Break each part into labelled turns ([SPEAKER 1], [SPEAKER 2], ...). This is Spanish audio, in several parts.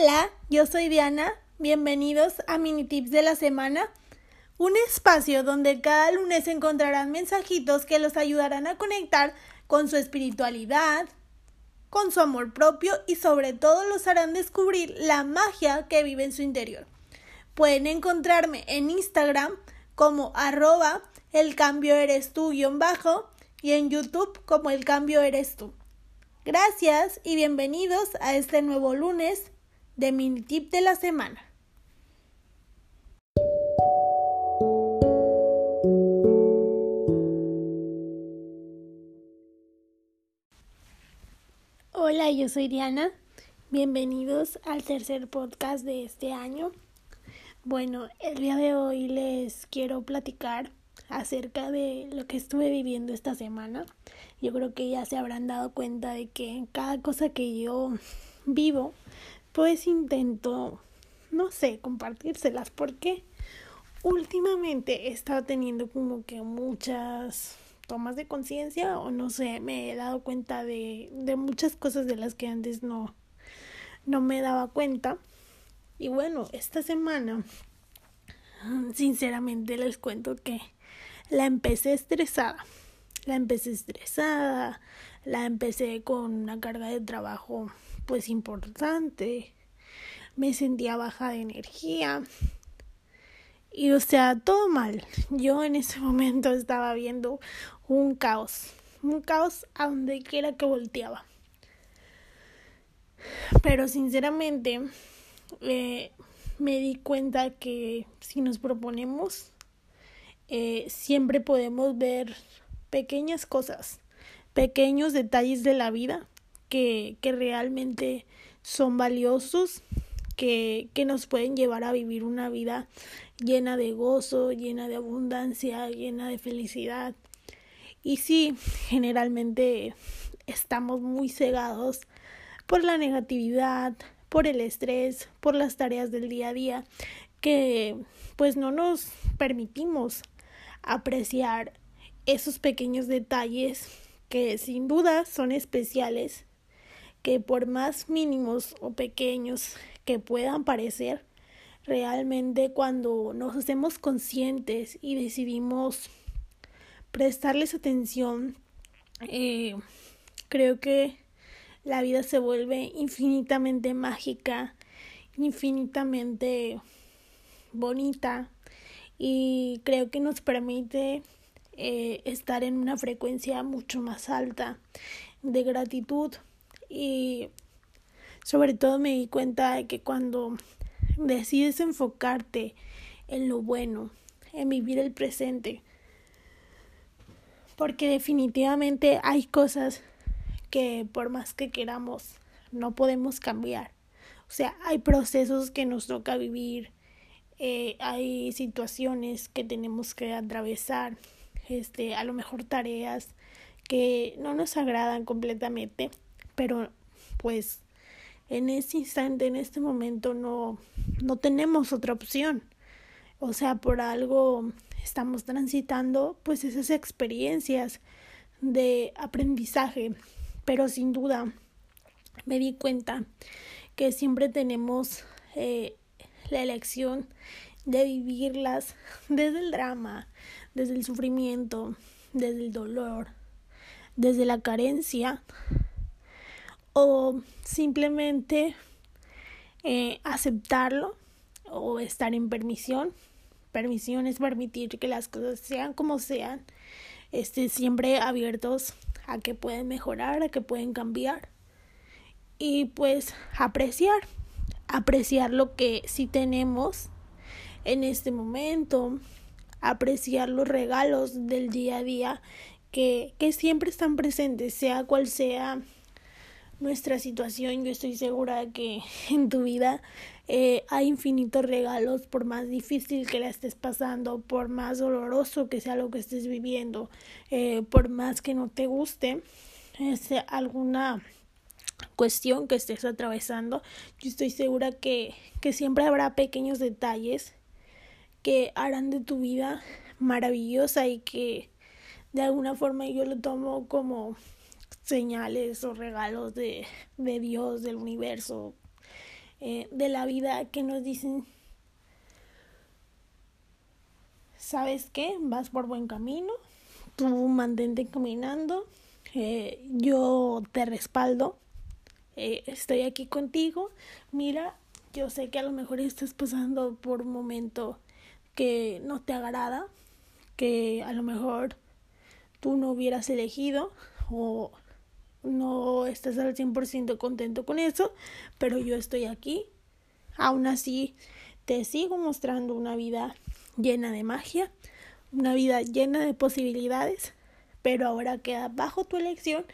[SPEAKER 1] Hola, yo soy Diana. Bienvenidos a Mini Tips de la Semana, un espacio donde cada lunes encontrarán mensajitos que los ayudarán a conectar con su espiritualidad, con su amor propio y sobre todo los harán descubrir la magia que vive en su interior. Pueden encontrarme en Instagram como arroba el cambio eres tú guion bajo y en YouTube como el cambio eres tú. Gracias y bienvenidos a este nuevo lunes de mini tip de la semana. Hola, yo soy Diana. Bienvenidos al tercer podcast de este año. Bueno, el día de hoy les quiero platicar acerca de lo que estuve viviendo esta semana. Yo creo que ya se habrán dado cuenta de que cada cosa que yo vivo pues intento, no sé, compartírselas porque últimamente he estado teniendo como que muchas tomas de conciencia o no sé, me he dado cuenta de, de muchas cosas de las que antes no, no me daba cuenta. Y bueno, esta semana, sinceramente les cuento que la empecé estresada. La empecé estresada, la empecé con una carga de trabajo pues importante. Me sentía baja de energía. Y o sea, todo mal. Yo en ese momento estaba viendo un caos. Un caos a donde quiera que volteaba. Pero sinceramente eh, me di cuenta que si nos proponemos, eh, siempre podemos ver pequeñas cosas, pequeños detalles de la vida que, que realmente son valiosos, que, que nos pueden llevar a vivir una vida llena de gozo, llena de abundancia, llena de felicidad. Y sí, generalmente estamos muy cegados por la negatividad, por el estrés, por las tareas del día a día, que pues no nos permitimos apreciar esos pequeños detalles que sin duda son especiales que por más mínimos o pequeños que puedan parecer, realmente cuando nos hacemos conscientes y decidimos prestarles atención, eh, creo que la vida se vuelve infinitamente mágica, infinitamente bonita y creo que nos permite eh, estar en una frecuencia mucho más alta de gratitud y sobre todo me di cuenta de que cuando decides enfocarte en lo bueno, en vivir el presente, porque definitivamente hay cosas que por más que queramos no podemos cambiar. O sea, hay procesos que nos toca vivir, eh, hay situaciones que tenemos que atravesar, este, a lo mejor tareas que no nos agradan completamente, pero pues en ese instante, en este momento no, no tenemos otra opción. O sea, por algo estamos transitando pues esas experiencias de aprendizaje, pero sin duda me di cuenta que siempre tenemos eh, la elección de vivirlas desde el drama, desde el sufrimiento, desde el dolor, desde la carencia o simplemente eh, aceptarlo o estar en permisión. Permisión es permitir que las cosas sean como sean, este, siempre abiertos a que pueden mejorar, a que pueden cambiar y pues apreciar, apreciar lo que sí tenemos en este momento, apreciar los regalos del día a día que, que siempre están presentes, sea cual sea nuestra situación, yo estoy segura que en tu vida eh, hay infinitos regalos, por más difícil que la estés pasando, por más doloroso que sea lo que estés viviendo, eh, por más que no te guste es alguna cuestión que estés atravesando, yo estoy segura que, que siempre habrá pequeños detalles que harán de tu vida maravillosa y que de alguna forma yo lo tomo como señales o regalos de, de Dios, del universo, eh, de la vida que nos dicen, ¿sabes qué? Vas por buen camino, tú mantente caminando, eh, yo te respaldo, eh, estoy aquí contigo, mira, yo sé que a lo mejor estás pasando por un momento que no te agrada, que a lo mejor tú no hubieras elegido o no estás al 100% contento con eso, pero yo estoy aquí. Aún así, te sigo mostrando una vida llena de magia, una vida llena de posibilidades, pero ahora queda bajo tu elección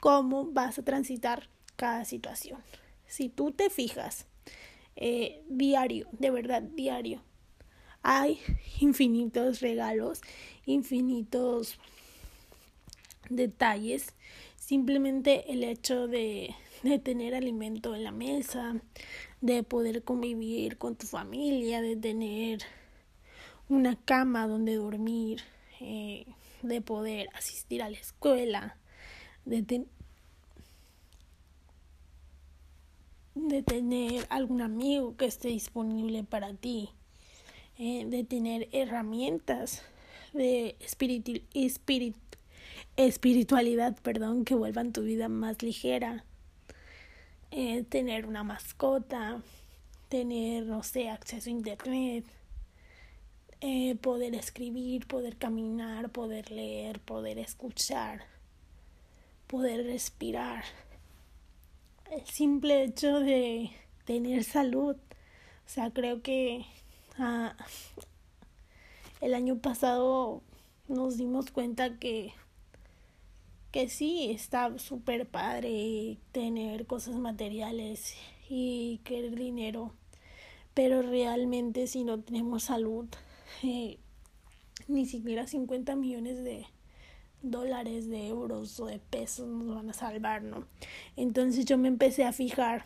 [SPEAKER 1] cómo vas a transitar cada situación. Si tú te fijas eh, diario, de verdad diario, hay infinitos regalos, infinitos detalles. Simplemente el hecho de, de tener alimento en la mesa, de poder convivir con tu familia, de tener una cama donde dormir, eh, de poder asistir a la escuela, de, tener algún amigo que esté disponible para ti, eh, de tener herramientas de espiritualidad, perdón, que vuelvan tu vida más ligera, eh, tener una mascota, tener, no sé, acceso a internet, eh, poder escribir, poder caminar, poder leer, poder escuchar, poder respirar. El simple hecho de tener salud, o sea, creo que Ah, el año pasado nos dimos cuenta que que sí está súper padre tener cosas materiales y querer dinero pero realmente si no tenemos salud eh, ni siquiera 50 millones de dólares de euros o de pesos nos van a salvar no entonces yo me empecé a fijar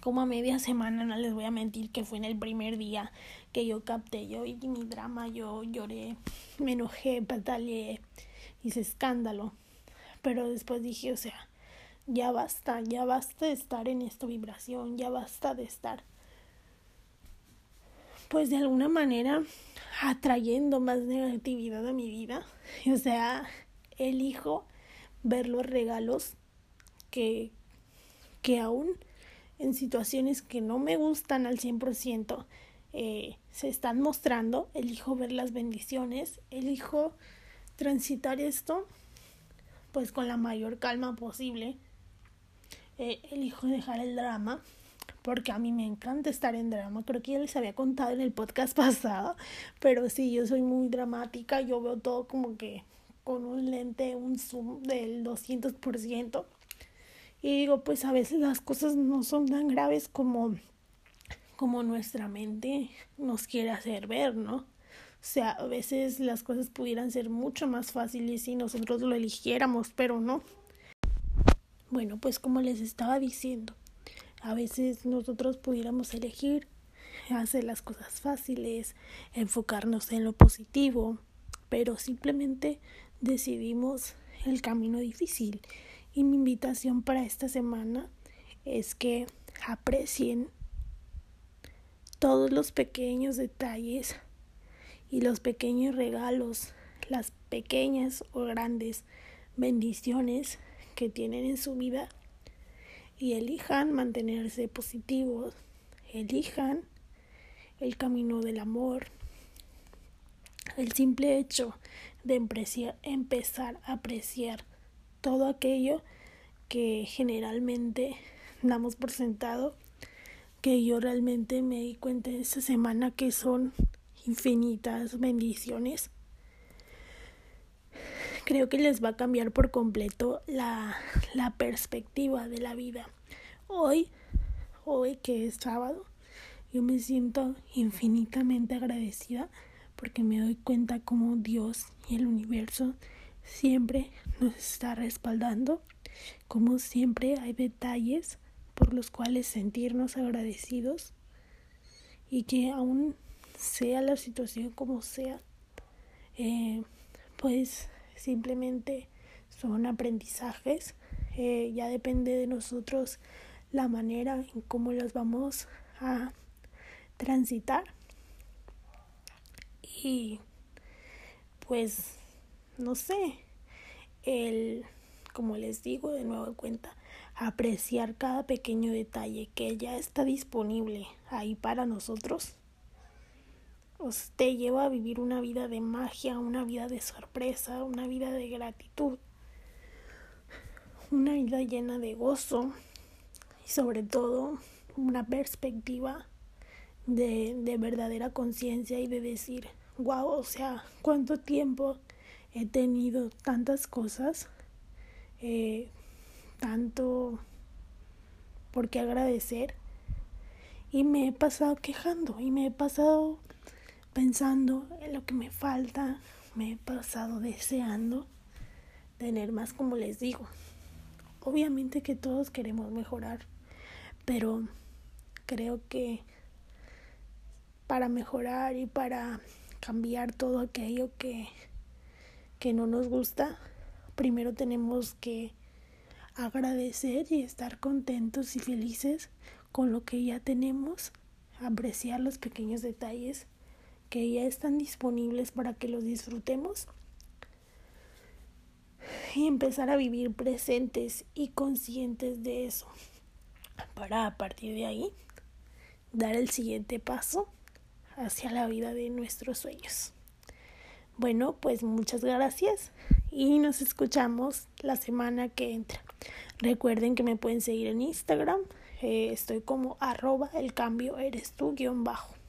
[SPEAKER 1] como a media semana, no les voy a mentir que fue en el primer día que yo capté, yo y mi drama, yo lloré, me enojé, pataleé, hice escándalo. Pero después dije, o sea, ya basta, ya basta de estar en esta vibración, ya basta de estar, pues de alguna manera, atrayendo más negatividad a mi vida. O sea, elijo ver los regalos que, que aún en situaciones que no me gustan al 100%, eh, se están mostrando, elijo ver las bendiciones, elijo transitar esto pues con la mayor calma posible, eh, elijo dejar el drama, porque a mí me encanta estar en drama, creo que ya les había contado en el podcast pasado, pero sí, yo soy muy dramática, yo veo todo como que con un lente, un zoom del 200%. Y digo, pues a veces las cosas no son tan graves como, como nuestra mente nos quiere hacer ver, ¿no? O sea, a veces las cosas pudieran ser mucho más fáciles si nosotros lo eligiéramos, pero no. Bueno, pues como les estaba diciendo, a veces nosotros pudiéramos elegir hacer las cosas fáciles, enfocarnos en lo positivo, pero simplemente decidimos el camino difícil y mi invitación para esta semana es que aprecien todos los pequeños detalles y los pequeños regalos, las pequeñas o grandes bendiciones que tienen en su vida y elijan mantenerse positivos, elijan el camino del amor. El simple hecho de empezar a apreciar todo aquello que generalmente damos por sentado, que yo realmente me di cuenta esta semana que son infinitas bendiciones. Creo que les va a cambiar por completo la, la perspectiva de la vida. Hoy, hoy que es sábado, yo me siento infinitamente agradecida porque me doy cuenta como Dios y el universo siempre nos está respaldando. Como siempre hay detalles por los cuales sentirnos agradecidos y que aún sea la situación como sea, eh, pues simplemente son aprendizajes. Eh, ya depende de nosotros la manera en cómo los vamos a transitar y pues no sé el como les digo de nuevo cuenta apreciar cada pequeño detalle que ya está disponible ahí para nosotros os te lleva a vivir una vida de magia, una vida de sorpresa, una vida de gratitud, una vida llena de gozo y sobre todo una perspectiva de, de verdadera conciencia y de decir, wow, o sea, cuánto tiempo he tenido tantas cosas, eh, tanto por qué agradecer y me he pasado quejando y me he pasado pensando en lo que me falta, me he pasado deseando tener más como les digo. Obviamente que todos queremos mejorar, pero creo que para mejorar y para cambiar todo aquello que, que no nos gusta, primero tenemos que agradecer y estar contentos y felices con lo que ya tenemos, apreciar los pequeños detalles que ya están disponibles para que los disfrutemos y empezar a vivir presentes y conscientes de eso para a partir de ahí dar el siguiente paso hacia la vida de nuestros sueños. Bueno, pues muchas gracias y nos escuchamos la semana que entra. Recuerden que me pueden seguir en Instagram. Eh, estoy como arroba el cambio eres tú guion bajo.